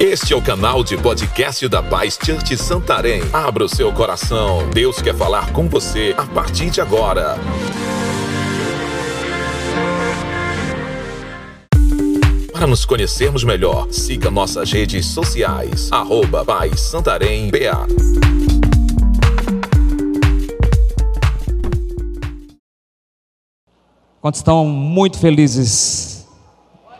Este é o canal de podcast da Paz Church Santarém. Abra o seu coração. Deus quer falar com você a partir de agora. Para nos conhecermos melhor, siga nossas redes sociais. Arroba Paz Santarém BA. Quantos estão muito felizes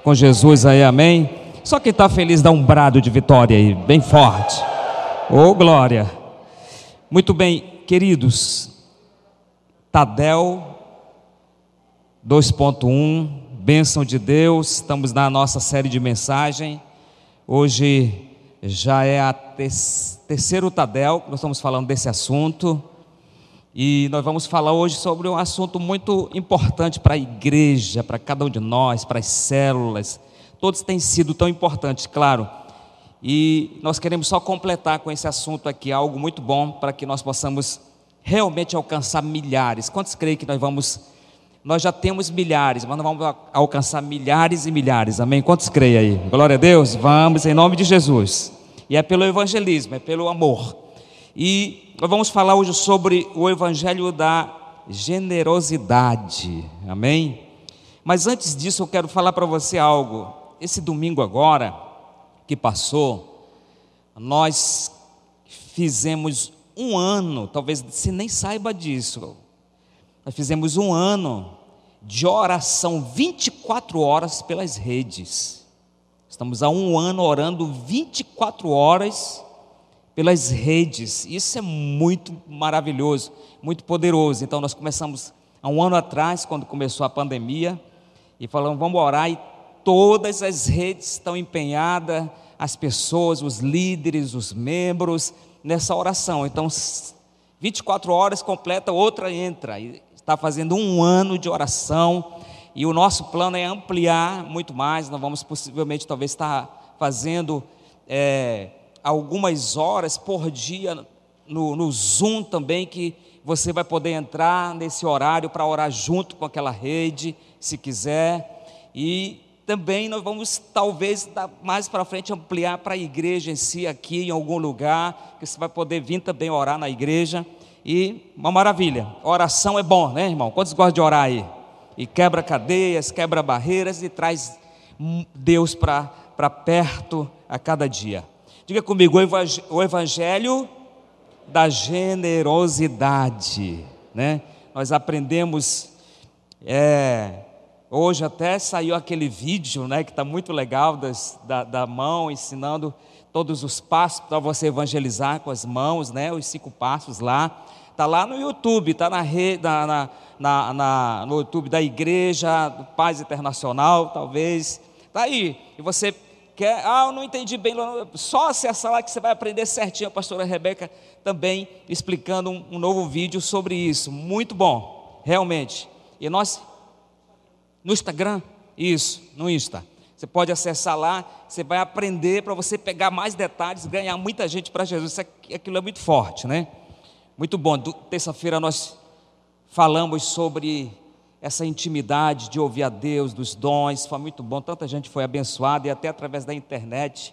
com Jesus aí, amém? Só quem está feliz dá um brado de vitória aí, bem forte. Ô oh, glória! Muito bem, queridos, Tadel 2.1, bênção de Deus, estamos na nossa série de mensagem. Hoje já é a terceiro Tadel, nós estamos falando desse assunto. E nós vamos falar hoje sobre um assunto muito importante para a igreja, para cada um de nós, para as células. Todos têm sido tão importantes, claro. E nós queremos só completar com esse assunto aqui algo muito bom para que nós possamos realmente alcançar milhares. Quantos creem que nós vamos nós já temos milhares, mas nós vamos alcançar milhares e milhares. Amém? Quantos creem aí? Glória a Deus. Vamos em nome de Jesus. E é pelo evangelismo, é pelo amor. E nós vamos falar hoje sobre o evangelho da generosidade. Amém? Mas antes disso, eu quero falar para você algo. Esse domingo agora que passou, nós fizemos um ano, talvez você nem saiba disso. Nós fizemos um ano de oração 24 horas pelas redes. Estamos há um ano orando 24 horas pelas redes. Isso é muito maravilhoso, muito poderoso. Então, nós começamos há um ano atrás, quando começou a pandemia, e falamos: vamos orar, e todas as redes estão empenhadas, as pessoas, os líderes, os membros, nessa oração. Então, 24 horas completa, outra entra. E está fazendo um ano de oração. E o nosso plano é ampliar muito mais. Nós vamos possivelmente, talvez, estar fazendo. É, algumas horas por dia no, no Zoom também, que você vai poder entrar nesse horário para orar junto com aquela rede, se quiser. E também nós vamos, talvez, mais para frente, ampliar para a igreja em si, aqui em algum lugar, que você vai poder vir também orar na igreja. E uma maravilha, oração é bom, né, irmão? Quantos gostam de orar aí? E quebra cadeias, quebra barreiras e traz Deus para perto a cada dia. Diga comigo, o evangelho da generosidade, né? Nós aprendemos, é, hoje até saiu aquele vídeo, né, que está muito legal das, da, da mão ensinando todos os passos para você evangelizar com as mãos, né, os cinco passos lá. Está lá no YouTube, está na, na, na, na, no YouTube da Igreja, do Paz Internacional, talvez. Está aí. E você quer, ah, eu não entendi bem, só acessar lá que você vai aprender certinho. A pastora Rebeca também explicando um, um novo vídeo sobre isso. Muito bom, realmente. E nós, no Instagram, isso, no Insta. Você pode acessar lá, você vai aprender para você pegar mais detalhes, ganhar muita gente para Jesus. Isso aqui, aquilo é muito forte, né? Muito bom. Terça-feira nós falamos sobre essa intimidade de ouvir a Deus, dos dons, foi muito bom. Tanta gente foi abençoada e até através da internet,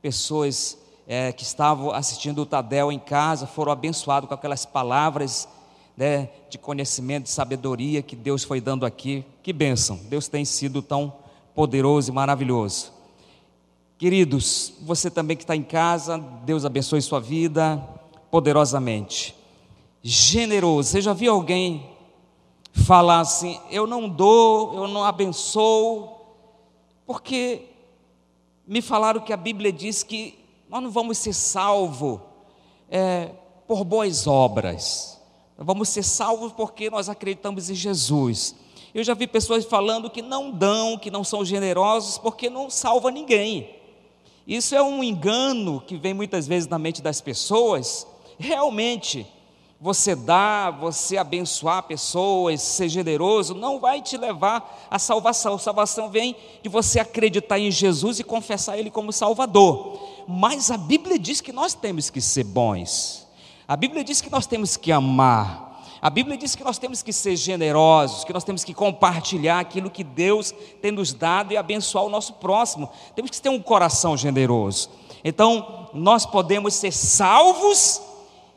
pessoas é, que estavam assistindo o Tadel em casa foram abençoados com aquelas palavras né, de conhecimento, de sabedoria que Deus foi dando aqui. Que bênção! Deus tem sido tão poderoso e maravilhoso. Queridos, você também que está em casa, Deus abençoe sua vida poderosamente. Generoso, você já viu alguém falar assim: eu não dou, eu não abençoo, porque me falaram que a Bíblia diz que nós não vamos ser salvos é, por boas obras, vamos ser salvos porque nós acreditamos em Jesus. Eu já vi pessoas falando que não dão, que não são generosos, porque não salva ninguém. Isso é um engano que vem muitas vezes na mente das pessoas. Realmente, você dar, você abençoar pessoas, ser generoso, não vai te levar à salvação. A salvação vem de você acreditar em Jesus e confessar Ele como Salvador. Mas a Bíblia diz que nós temos que ser bons. A Bíblia diz que nós temos que amar. A Bíblia diz que nós temos que ser generosos, que nós temos que compartilhar aquilo que Deus tem nos dado e abençoar o nosso próximo. Temos que ter um coração generoso. Então, nós podemos ser salvos,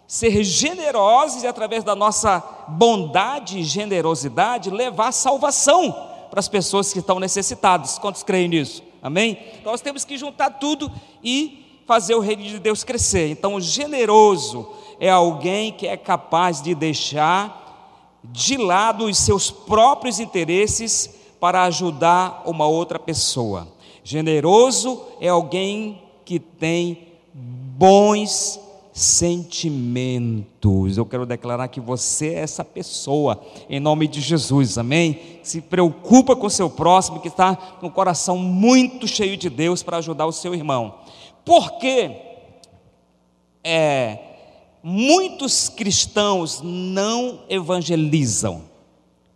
ser generosos e, através da nossa bondade e generosidade, levar salvação para as pessoas que estão necessitadas. Quantos creem nisso? Amém? Então, nós temos que juntar tudo e fazer o reino de Deus crescer. Então, o generoso é alguém que é capaz de deixar de lado os seus próprios interesses para ajudar uma outra pessoa. Generoso é alguém que tem bons sentimentos. Eu quero declarar que você é essa pessoa, em nome de Jesus, amém? Se preocupa com o seu próximo, que está com o coração muito cheio de Deus para ajudar o seu irmão. Porque é, muitos cristãos não evangelizam.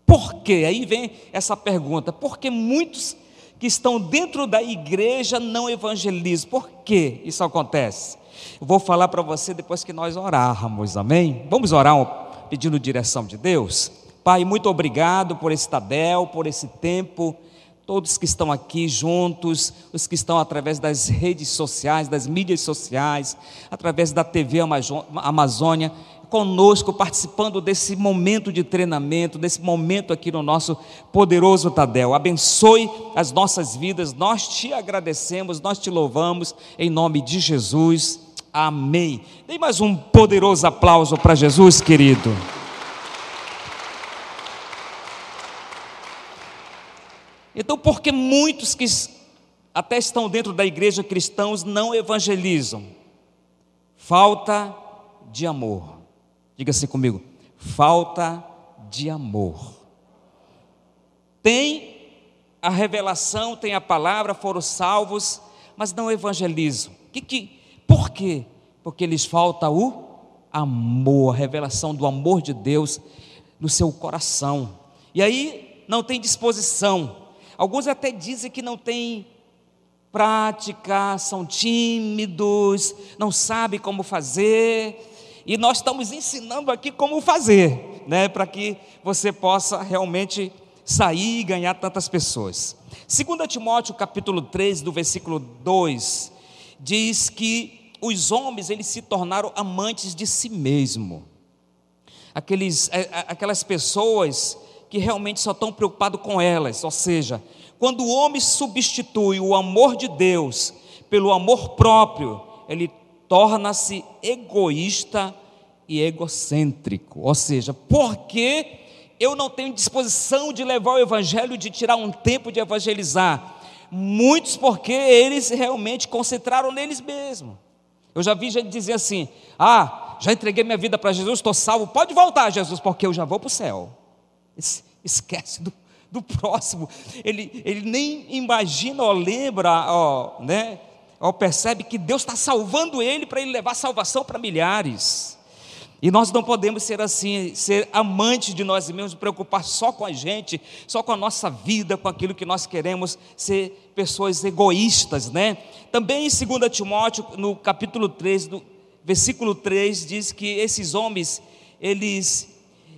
Por quê? Aí vem essa pergunta: porque muitos que estão dentro da igreja não evangelizam. Por que isso acontece? Eu vou falar para você depois que nós orarmos, amém? Vamos orar pedindo direção de Deus? Pai, muito obrigado por esse Tadel, por esse tempo, todos que estão aqui juntos, os que estão através das redes sociais, das mídias sociais, através da TV Amazônia, conosco, participando desse momento de treinamento, desse momento aqui no nosso poderoso Tadel. Abençoe as nossas vidas, nós te agradecemos, nós te louvamos, em nome de Jesus. Amém. Dê mais um poderoso aplauso para Jesus, querido. Então, porque muitos que até estão dentro da igreja cristãos não evangelizam? Falta de amor. Diga assim comigo: falta de amor. Tem a revelação, tem a palavra, foram salvos, mas não evangelizam. Que, que, por quê? Porque lhes falta o amor, a revelação do amor de Deus no seu coração. E aí não tem disposição. Alguns até dizem que não tem prática, são tímidos, não sabem como fazer. E nós estamos ensinando aqui como fazer, né, para que você possa realmente sair e ganhar tantas pessoas. 2 Timóteo capítulo 3, do versículo 2, diz que os homens eles se tornaram amantes de si mesmo. Aqueles, é, é, aquelas pessoas que realmente só estão preocupados com elas, ou seja, quando o homem substitui o amor de Deus pelo amor próprio, ele torna-se egoísta e egocêntrico. Ou seja, porque eu não tenho disposição de levar o evangelho, de tirar um tempo de evangelizar. Muitos porque eles realmente concentraram neles mesmos. Eu já vi gente dizer assim: Ah, já entreguei minha vida para Jesus, estou salvo, pode voltar, Jesus, porque eu já vou para o céu. Esquece do, do próximo. Ele, ele nem imagina ou lembra, ó, né? ou percebe que Deus está salvando ele para ele levar salvação para milhares. E nós não podemos ser assim, ser amantes de nós mesmos, preocupar só com a gente, só com a nossa vida, com aquilo que nós queremos, ser pessoas egoístas, né? Também em 2 Timóteo, no capítulo 3, do versículo 3, diz que esses homens, eles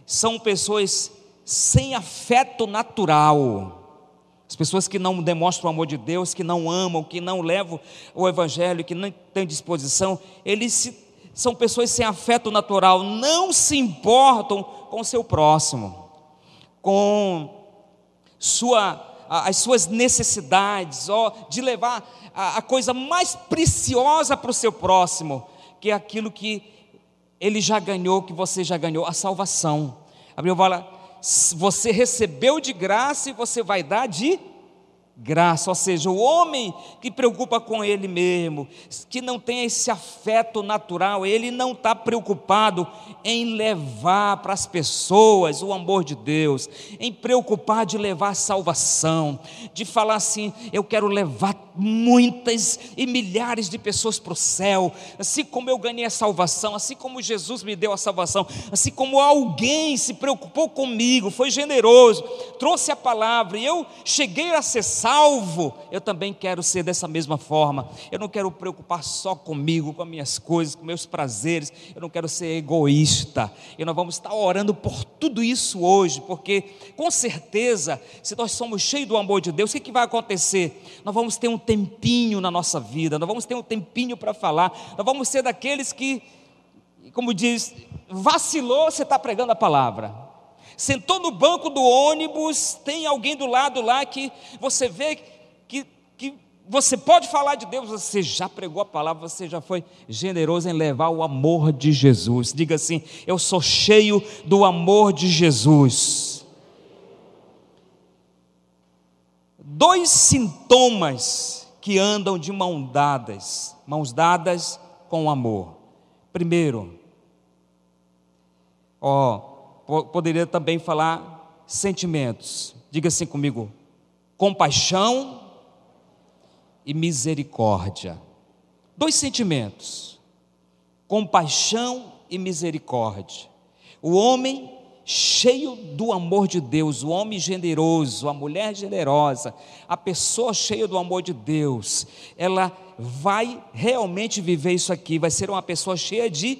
são pessoas sem afeto natural. As pessoas que não demonstram o amor de Deus, que não amam, que não levam o Evangelho, que não têm disposição, eles se, são pessoas sem afeto natural, não se importam com o seu próximo, com sua, as suas necessidades, ó, de levar a, a coisa mais preciosa para o seu próximo, que é aquilo que ele já ganhou, que você já ganhou, a salvação. A Bíblia fala você recebeu de graça e você vai dar de graça, ou seja, o homem que preocupa com ele mesmo, que não tem esse afeto natural, ele não está preocupado em levar para as pessoas o amor de Deus, em preocupar de levar salvação, de falar assim: eu quero levar muitas e milhares de pessoas para o céu, assim como eu ganhei a salvação, assim como Jesus me deu a salvação, assim como alguém se preocupou comigo, foi generoso, trouxe a palavra e eu cheguei a acessar salvo, eu também quero ser dessa mesma forma. Eu não quero preocupar só comigo, com as minhas coisas, com meus prazeres. Eu não quero ser egoísta. E nós vamos estar orando por tudo isso hoje, porque com certeza, se nós somos cheios do amor de Deus, o que, que vai acontecer? Nós vamos ter um tempinho na nossa vida, nós vamos ter um tempinho para falar, nós vamos ser daqueles que, como diz, vacilou, você está pregando a palavra sentou no banco do ônibus, tem alguém do lado lá que você vê que, que você pode falar de Deus, você já pregou a palavra, você já foi generoso em levar o amor de Jesus. Diga assim: Eu sou cheio do amor de Jesus. Dois sintomas que andam de mão dadas, mãos dadas com amor. Primeiro, ó, poderia também falar sentimentos. Diga assim comigo: compaixão e misericórdia. Dois sentimentos: compaixão e misericórdia. O homem cheio do amor de Deus, o homem generoso, a mulher generosa, a pessoa cheia do amor de Deus, ela vai realmente viver isso aqui, vai ser uma pessoa cheia de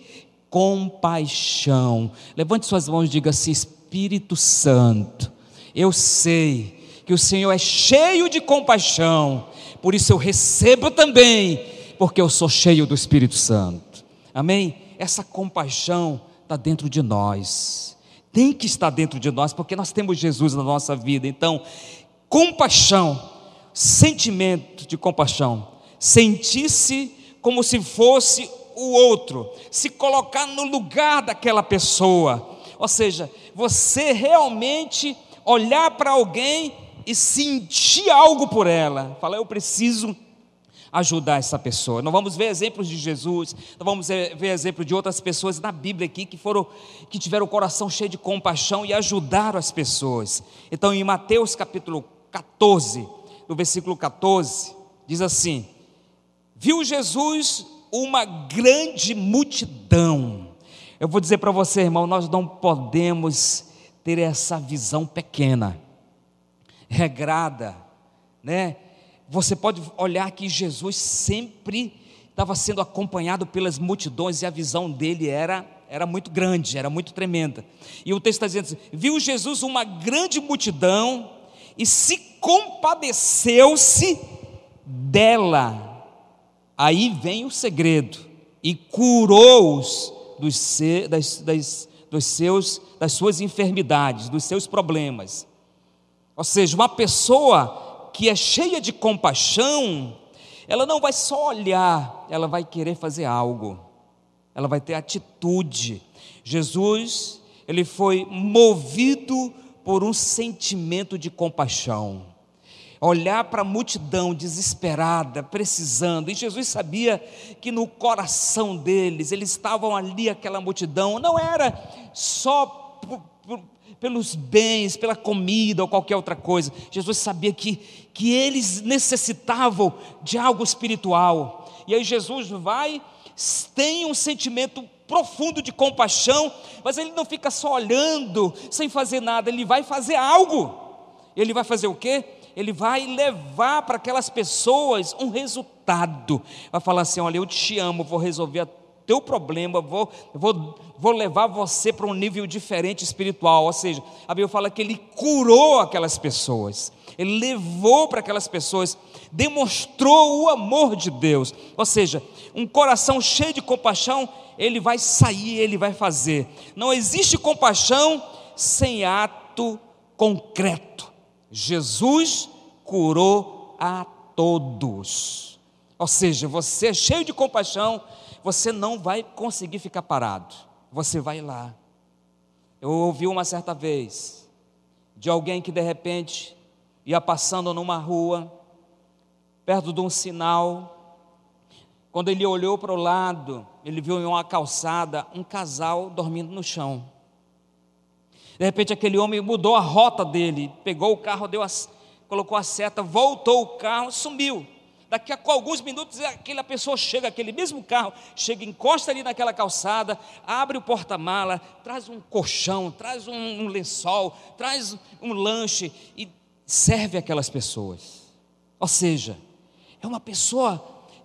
compaixão. Levante suas mãos e diga assim: Espírito Santo, eu sei que o Senhor é cheio de compaixão, por isso eu recebo também, porque eu sou cheio do Espírito Santo. Amém? Essa compaixão está dentro de nós, tem que estar dentro de nós, porque nós temos Jesus na nossa vida. Então, compaixão, sentimento de compaixão, sentir-se como se fosse o outro, se colocar no lugar daquela pessoa. Ou seja, você realmente olhar para alguém e sentir algo por ela. Falar, eu preciso ajudar essa pessoa. Nós vamos ver exemplos de Jesus, nós vamos ver exemplos de outras pessoas na Bíblia aqui que foram que tiveram o coração cheio de compaixão e ajudaram as pessoas. Então, em Mateus capítulo 14, no versículo 14, diz assim: Viu Jesus uma grande multidão. Eu vou dizer para você, irmão, nós não podemos ter essa visão pequena, regrada, né? Você pode olhar que Jesus sempre estava sendo acompanhado pelas multidões e a visão dele era era muito grande, era muito tremenda. E o texto está dizendo assim: viu Jesus uma grande multidão e se compadeceu-se dela Aí vem o segredo, e curou-os dos, das, das, dos seus, das suas enfermidades, dos seus problemas. Ou seja, uma pessoa que é cheia de compaixão, ela não vai só olhar, ela vai querer fazer algo, ela vai ter atitude. Jesus, ele foi movido por um sentimento de compaixão olhar para a multidão desesperada, precisando, e Jesus sabia que no coração deles, eles estavam ali, aquela multidão, não era só pelos bens, pela comida ou qualquer outra coisa, Jesus sabia que, que eles necessitavam de algo espiritual, e aí Jesus vai, tem um sentimento profundo de compaixão, mas ele não fica só olhando, sem fazer nada, ele vai fazer algo. Ele vai fazer o quê? ele vai levar para aquelas pessoas um resultado. Vai falar assim: olha, eu te amo, vou resolver teu problema, vou, vou, vou levar você para um nível diferente espiritual. Ou seja, a Bíblia fala que ele curou aquelas pessoas, ele levou para aquelas pessoas, demonstrou o amor de Deus. Ou seja, um coração cheio de compaixão, ele vai sair, ele vai fazer. Não existe compaixão sem ato concreto. Jesus curou a todos. Ou seja, você é cheio de compaixão, você não vai conseguir ficar parado. Você vai lá. Eu ouvi uma certa vez de alguém que de repente ia passando numa rua, perto de um sinal. Quando ele olhou para o lado, ele viu em uma calçada um casal dormindo no chão. De repente aquele homem mudou a rota dele, pegou o carro, deu a, colocou a seta, voltou o carro, sumiu. Daqui a alguns minutos aquela pessoa chega, aquele mesmo carro, chega, encosta ali naquela calçada, abre o porta-mala, traz um colchão, traz um, um lençol, traz um lanche e serve aquelas pessoas. Ou seja, é uma pessoa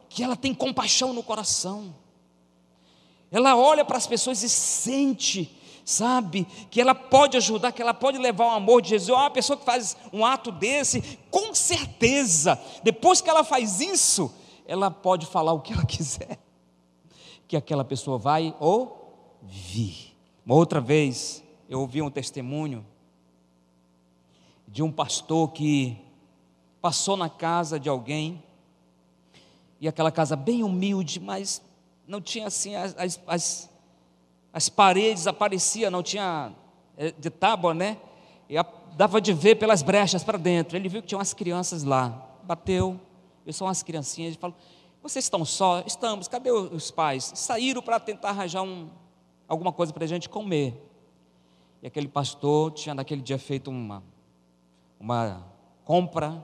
que ela tem compaixão no coração. Ela olha para as pessoas e sente, sabe, que ela pode ajudar, que ela pode levar o amor de Jesus. Uma pessoa que faz um ato desse, com certeza, depois que ela faz isso, ela pode falar o que ela quiser, que aquela pessoa vai ouvir. Uma outra vez, eu ouvi um testemunho de um pastor que passou na casa de alguém, e aquela casa bem humilde, mas não tinha assim, as, as, as paredes apareciam, não tinha é, de tábua, né? E dava de ver pelas brechas para dentro. Ele viu que tinha umas crianças lá, bateu, eu são umas criancinhas, ele falou: Vocês estão só? Estamos, cadê os pais? Saíram para tentar arranjar um, alguma coisa para a gente comer. E aquele pastor tinha naquele dia feito uma, uma compra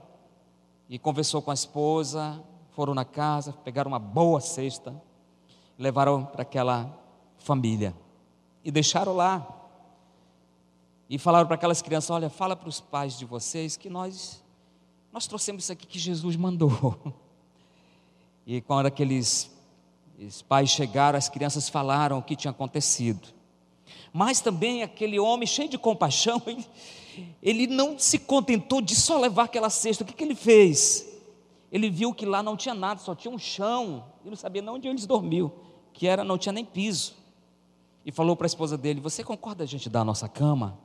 e conversou com a esposa, foram na casa, pegaram uma boa cesta, levaram para aquela família e deixaram lá. E falaram para aquelas crianças: Olha, fala para os pais de vocês que nós nós trouxemos isso aqui que Jesus mandou. E quando aqueles pais chegaram, as crianças falaram o que tinha acontecido. Mas também aquele homem cheio de compaixão, ele, ele não se contentou de só levar aquela cesta. O que, que ele fez? Ele viu que lá não tinha nada, só tinha um chão. Ele não sabia nem onde eles dormiam, que era não tinha nem piso. E falou para a esposa dele: Você concorda a gente dar a nossa cama?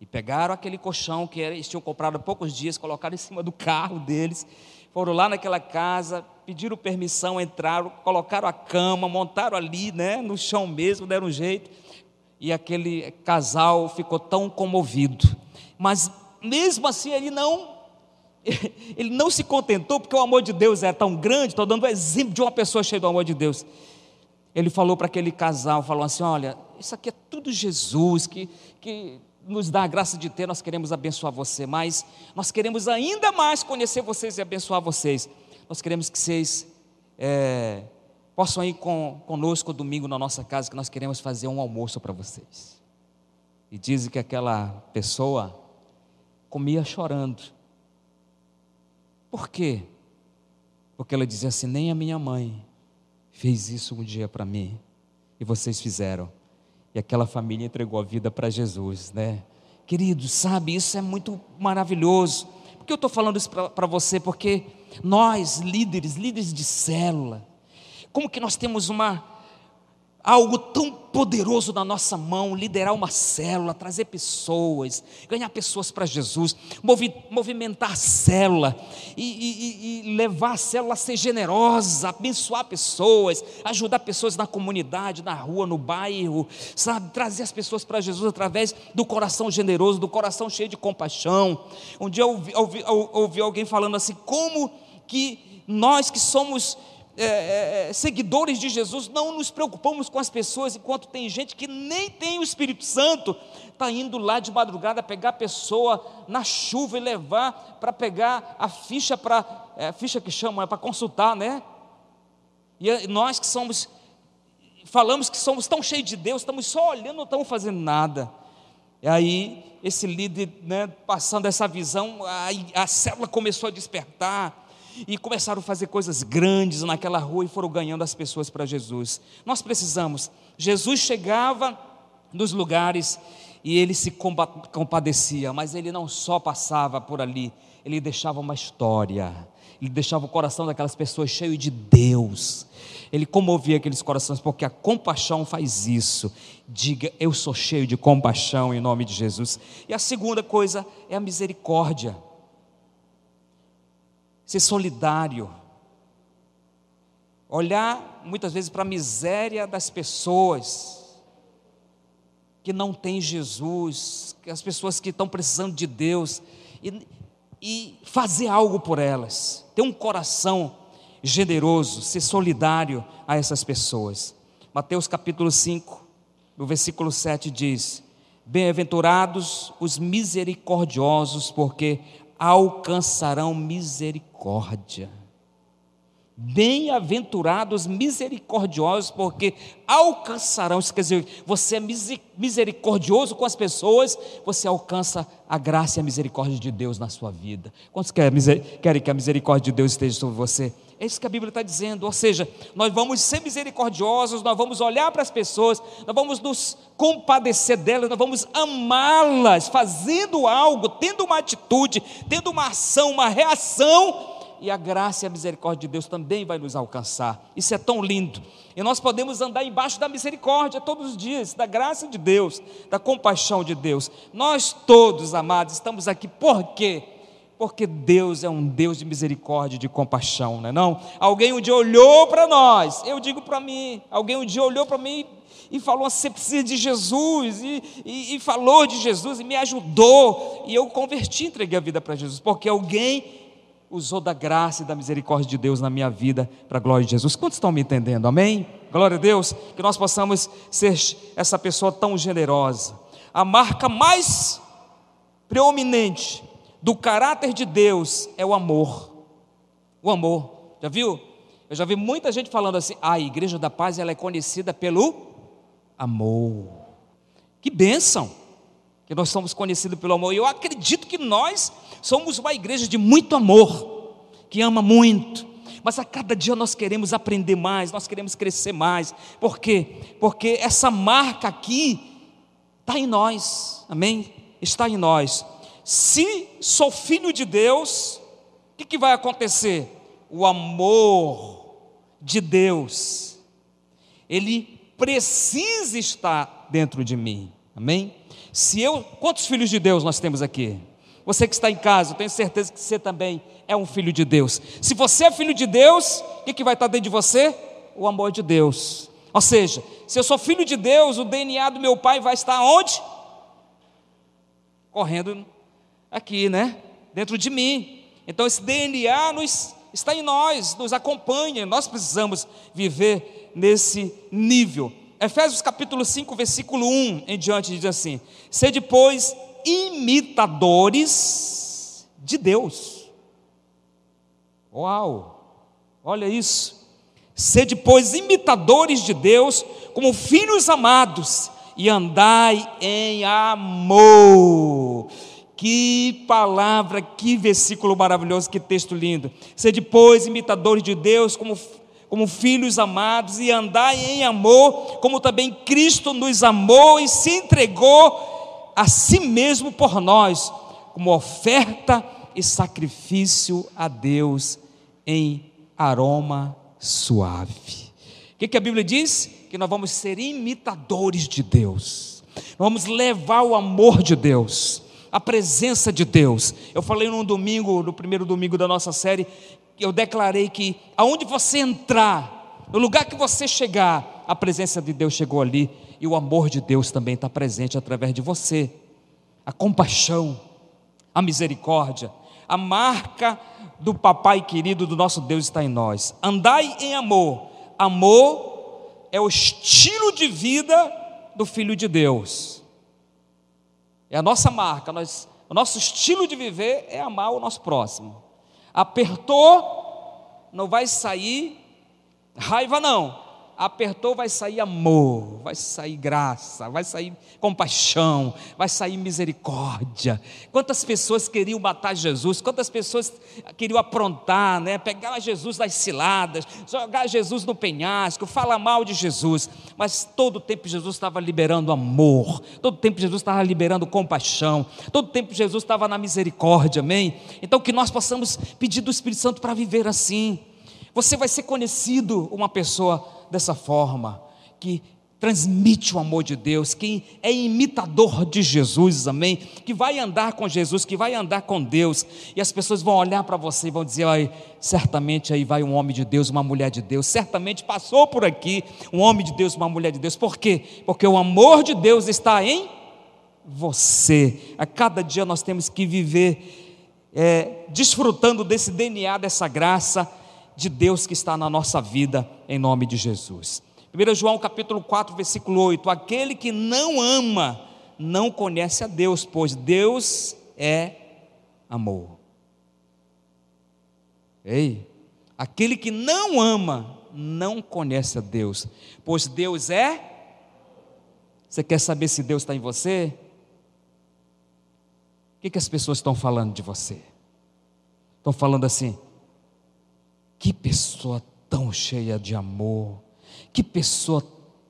E pegaram aquele colchão que eles tinham comprado há poucos dias, colocaram em cima do carro deles, foram lá naquela casa, pediram permissão, entraram, colocaram a cama, montaram ali, né, no chão mesmo, deram um jeito. E aquele casal ficou tão comovido. Mas mesmo assim ele não ele não se contentou porque o amor de Deus é tão grande, estou dando o exemplo de uma pessoa cheia do amor de Deus. Ele falou para aquele casal, falou assim: olha, isso aqui é tudo Jesus, que, que nos dá a graça de ter, nós queremos abençoar você, mas nós queremos ainda mais conhecer vocês e abençoar vocês. Nós queremos que vocês é, possam ir com, conosco domingo na nossa casa, que nós queremos fazer um almoço para vocês. E dizem que aquela pessoa comia chorando. Por quê? Porque ela dizia assim: nem a minha mãe fez isso um dia para mim, e vocês fizeram e aquela família entregou a vida para Jesus, né? Queridos, sabe, isso é muito maravilhoso. Por que eu estou falando isso para você? Porque nós, líderes, líderes de célula, como que nós temos uma algo tão poderoso na nossa mão, liderar uma célula, trazer pessoas, ganhar pessoas para Jesus, movimentar a célula e, e, e, levar a célula a ser generosa, abençoar pessoas, ajudar pessoas na comunidade, na rua, no bairro, sabe, trazer as pessoas para Jesus através do coração generoso, do coração cheio de compaixão. Um dia eu ouvi, ouvi, ouvi alguém falando assim: como que nós que somos é, é, é, seguidores de Jesus, não nos preocupamos com as pessoas, enquanto tem gente que nem tem o Espírito Santo, está indo lá de madrugada pegar a pessoa na chuva e levar para pegar a ficha para, é, ficha que chama, é para consultar, né? E nós que somos, falamos que somos tão cheios de Deus, estamos só olhando, não estamos fazendo nada. E aí, esse líder, né, passando essa visão, a, a célula começou a despertar, e começaram a fazer coisas grandes naquela rua e foram ganhando as pessoas para Jesus. Nós precisamos. Jesus chegava nos lugares e ele se compadecia, mas ele não só passava por ali, ele deixava uma história, ele deixava o coração daquelas pessoas cheio de Deus. Ele comovia aqueles corações, porque a compaixão faz isso. Diga, eu sou cheio de compaixão em nome de Jesus. E a segunda coisa é a misericórdia ser solidário, olhar muitas vezes para a miséria das pessoas que não têm Jesus, as pessoas que estão precisando de Deus, e, e fazer algo por elas, ter um coração generoso, ser solidário a essas pessoas. Mateus capítulo 5, no versículo 7 diz: Bem-aventurados os misericordiosos, porque alcançarão misericórdia. Bem-aventurados misericordiosos, porque alcançarão. Isso quer dizer, você é misericordioso com as pessoas, você alcança a graça e a misericórdia de Deus na sua vida. Quantos querem que a misericórdia de Deus esteja sobre você? É isso que a Bíblia está dizendo. Ou seja, nós vamos ser misericordiosos, nós vamos olhar para as pessoas, nós vamos nos compadecer delas, nós vamos amá-las, fazendo algo, tendo uma atitude, tendo uma ação, uma reação e a graça e a misericórdia de Deus também vai nos alcançar. Isso é tão lindo. E nós podemos andar embaixo da misericórdia todos os dias, da graça de Deus, da compaixão de Deus. Nós todos, amados, estamos aqui por quê? Porque Deus é um Deus de misericórdia e de compaixão, não é não? Alguém um dia olhou para nós, eu digo para mim, alguém um dia olhou para mim e falou: você precisa de Jesus, e, e, e, falou de Jesus, e me ajudou, e eu converti, entreguei a vida para Jesus, porque alguém usou da graça e da misericórdia de Deus na minha vida, para a glória de Jesus. Quantos estão me entendendo? Amém? Glória a Deus, que nós possamos ser essa pessoa tão generosa. A marca mais preeminente do caráter de Deus é o amor. O amor. Já viu? Eu já vi muita gente falando assim: ah, a Igreja da Paz ela é conhecida pelo amor. Que bênção! Que nós somos conhecidos pelo amor. E eu acredito que nós somos uma igreja de muito amor, que ama muito. Mas a cada dia nós queremos aprender mais, nós queremos crescer mais. Por quê? Porque essa marca aqui está em nós, amém? Está em nós. Se sou filho de Deus, o que, que vai acontecer? O amor de Deus, ele precisa estar dentro de mim, amém? Se eu, quantos filhos de Deus nós temos aqui? Você que está em casa, eu tenho certeza que você também é um filho de Deus. Se você é filho de Deus, o que, que vai estar dentro de você? O amor de Deus. Ou seja, se eu sou filho de Deus, o DNA do meu pai vai estar onde? Correndo aqui, né? Dentro de mim. Então esse DNA nos, está em nós, nos acompanha. Nós precisamos viver nesse nível. Efésios capítulo 5, versículo 1 em diante diz assim: Sede, pois, imitadores de Deus. Uau! Olha isso. Sede, pois, imitadores de Deus, como filhos amados, e andai em amor. Que palavra, que versículo maravilhoso, que texto lindo. Sede, pois, imitadores de Deus, como, como filhos amados, e andai em amor, como também Cristo nos amou e se entregou a si mesmo por nós, como oferta e sacrifício a Deus em aroma suave. O que, que a Bíblia diz? Que nós vamos ser imitadores de Deus, nós vamos levar o amor de Deus, a presença de Deus. Eu falei num domingo, no primeiro domingo da nossa série, eu declarei que aonde você entrar, no lugar que você chegar, a presença de Deus chegou ali e o amor de Deus também está presente através de você. A compaixão, a misericórdia, a marca do papai querido do nosso Deus está em nós. Andai em amor. Amor é o estilo de vida do Filho de Deus. É a nossa marca. Nós, o nosso estilo de viver é amar o nosso próximo. Apertou, não vai sair raiva, não apertou, vai sair amor, vai sair graça, vai sair compaixão, vai sair misericórdia. Quantas pessoas queriam matar Jesus, quantas pessoas queriam aprontar, né? pegar Jesus nas ciladas, jogar Jesus no penhasco, falar mal de Jesus, mas todo tempo Jesus estava liberando amor, todo tempo Jesus estava liberando compaixão, todo tempo Jesus estava na misericórdia, amém? Então que nós possamos pedir do Espírito Santo para viver assim. Você vai ser conhecido uma pessoa dessa forma, que transmite o amor de Deus, que é imitador de Jesus, amém? Que vai andar com Jesus, que vai andar com Deus, e as pessoas vão olhar para você e vão dizer: aí, certamente aí vai um homem de Deus, uma mulher de Deus, certamente passou por aqui um homem de Deus, uma mulher de Deus, por quê? Porque o amor de Deus está em você, a cada dia nós temos que viver é, desfrutando desse DNA, dessa graça de Deus que está na nossa vida, em nome de Jesus. 1 João capítulo 4, versículo 8: Aquele que não ama, não conhece a Deus, pois Deus é amor. Ei, Aquele que não ama não conhece a Deus, pois Deus é. Você quer saber se Deus está em você? O que, que as pessoas estão falando de você? Estão falando assim: que pessoa tão cheia de amor, que pessoa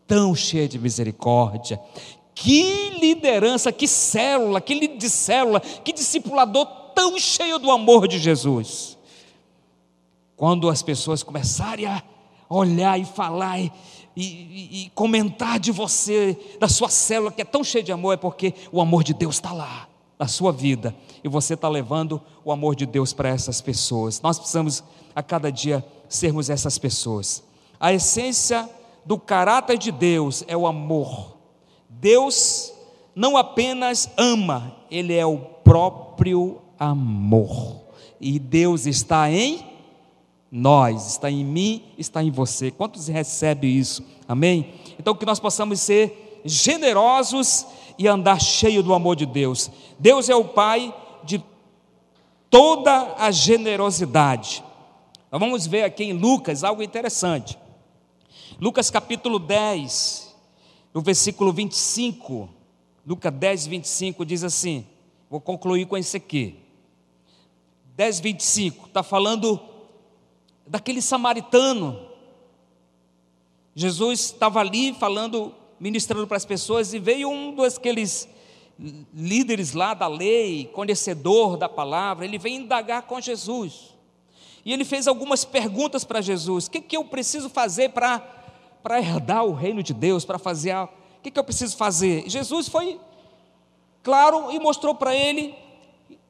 tão cheia de misericórdia, que liderança, que célula, que líder de célula, que discipulador tão cheio do amor de Jesus. Quando as pessoas começarem a olhar e falar e, e, e, comentar de você, da sua célula que é tão cheia de amor, é porque o amor de Deus está lá, sua vida, e você está levando o amor de Deus para essas pessoas. Nós precisamos a cada dia sermos essas pessoas. A essência do caráter de Deus é o amor. Deus não apenas ama, Ele é o próprio amor. E Deus está em nós, está em mim, está em você. Quantos recebem isso? Amém? Então que nós possamos ser generosos e andar cheio do amor de Deus. Deus é o Pai de toda a generosidade. Nós vamos ver aqui em Lucas algo interessante. Lucas capítulo 10, no versículo 25, Lucas 10, 25 diz assim: vou concluir com esse aqui. 10, 25, está falando daquele samaritano. Jesus estava ali falando, ministrando para as pessoas, e veio um daqueles líderes lá da lei, conhecedor da palavra, ele veio indagar com Jesus. E ele fez algumas perguntas para Jesus: o que, que eu preciso fazer para para herdar o reino de Deus, para fazer o que, que eu preciso fazer? Jesus foi claro e mostrou para ele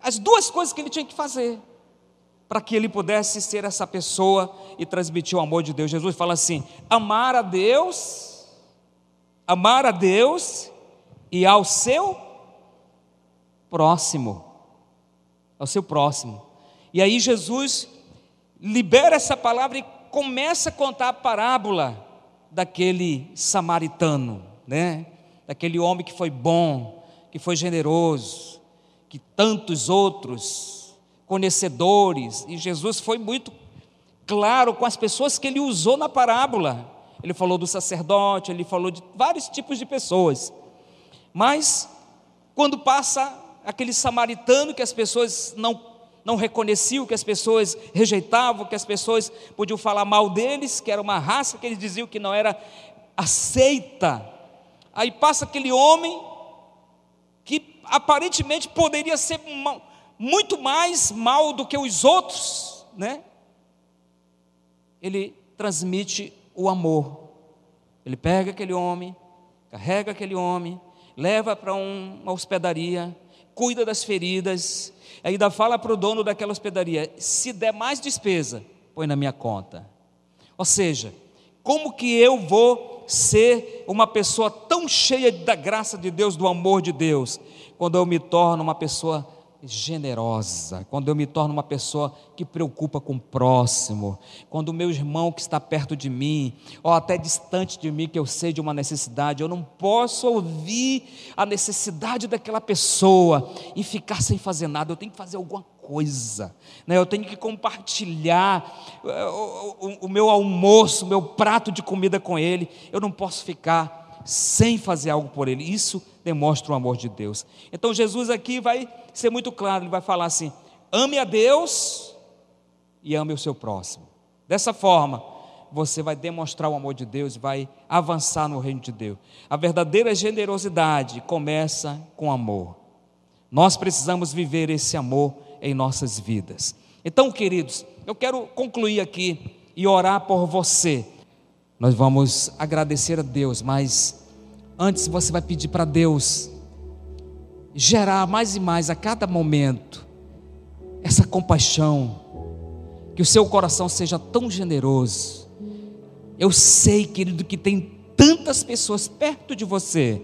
as duas coisas que ele tinha que fazer para que ele pudesse ser essa pessoa e transmitir o amor de Deus. Jesus fala assim: amar a Deus, amar a Deus e ao seu próximo, ao seu próximo. E aí Jesus libera essa palavra e começa a contar a parábola daquele samaritano, né? Daquele homem que foi bom, que foi generoso, que tantos outros conhecedores, e Jesus foi muito claro com as pessoas que ele usou na parábola. Ele falou do sacerdote, ele falou de vários tipos de pessoas. Mas quando passa aquele samaritano que as pessoas não não reconheciam, que as pessoas rejeitavam, que as pessoas podiam falar mal deles, que era uma raça que eles diziam que não era aceita. Aí passa aquele homem que aparentemente poderia ser muito mais mal do que os outros, né? Ele transmite o amor. Ele pega aquele homem, carrega aquele homem, leva para uma hospedaria, cuida das feridas, ainda fala para o dono daquela hospedaria: se der mais despesa, põe na minha conta. Ou seja, como que eu vou ser uma pessoa tão cheia da graça de Deus, do amor de Deus, quando eu me torno uma pessoa generosa, quando eu me torno uma pessoa que preocupa com o próximo, quando o meu irmão que está perto de mim, ou até distante de mim, que eu sei de uma necessidade, eu não posso ouvir a necessidade daquela pessoa e ficar sem fazer nada, eu tenho que fazer alguma coisa, né? eu tenho que compartilhar eh, o, o, o meu almoço, o meu prato de comida com ele, eu não posso ficar sem fazer algo por ele, isso demonstra o amor de Deus. Então Jesus aqui vai ser muito claro, ele vai falar assim: ame a Deus e ame o seu próximo. Dessa forma, você vai demonstrar o amor de Deus, vai avançar no reino de Deus. A verdadeira generosidade começa com amor. Nós precisamos viver esse amor em nossas vidas. Então, queridos, eu quero concluir aqui e orar por você. Nós vamos agradecer a Deus, mas Antes você vai pedir para Deus gerar mais e mais a cada momento essa compaixão, que o seu coração seja tão generoso. Eu sei, querido, que tem tantas pessoas perto de você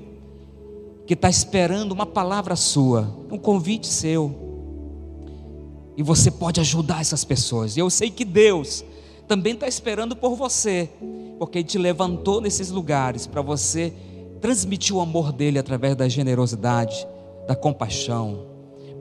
que está esperando uma palavra sua, um convite seu. E você pode ajudar essas pessoas. Eu sei que Deus também está esperando por você, porque Ele te levantou nesses lugares para você transmitir o amor dele através da generosidade, da compaixão.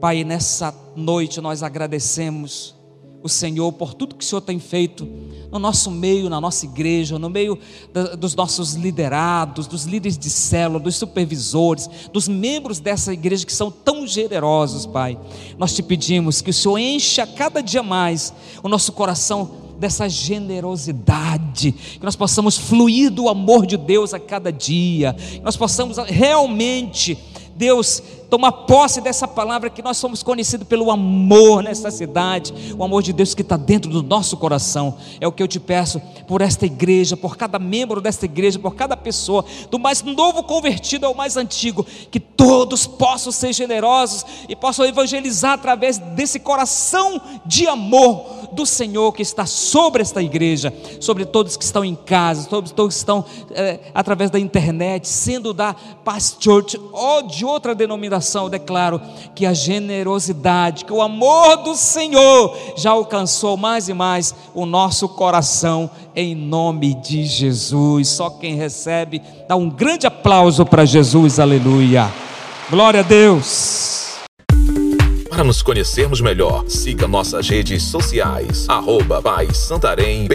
Pai, nessa noite nós agradecemos o Senhor por tudo que o Senhor tem feito no nosso meio, na nossa igreja, no meio da, dos nossos liderados, dos líderes de célula, dos supervisores, dos membros dessa igreja que são tão generosos, Pai. Nós te pedimos que o Senhor encha cada dia mais o nosso coração dessa generosidade, que nós possamos fluir do amor de Deus a cada dia, que nós possamos realmente, Deus, tomar posse dessa palavra que nós somos conhecidos pelo amor nessa cidade, o amor de Deus que está dentro do nosso coração. É o que eu te peço por esta igreja, por cada membro desta igreja, por cada pessoa, do mais novo convertido ao mais antigo, que todos possam ser generosos e possam evangelizar através desse coração de amor do Senhor que está sobre esta igreja, sobre todos que estão em casa, sobre todos que estão é, através da internet, sendo da Paz Church ou de outra denominação, eu declaro que a generosidade, que o amor do Senhor já alcançou mais e mais o nosso coração, em nome de Jesus. Só quem recebe, dá um grande aplauso para Jesus, aleluia. Glória a Deus. Para nos conhecermos melhor, siga nossas redes sociais, arroba Santarém.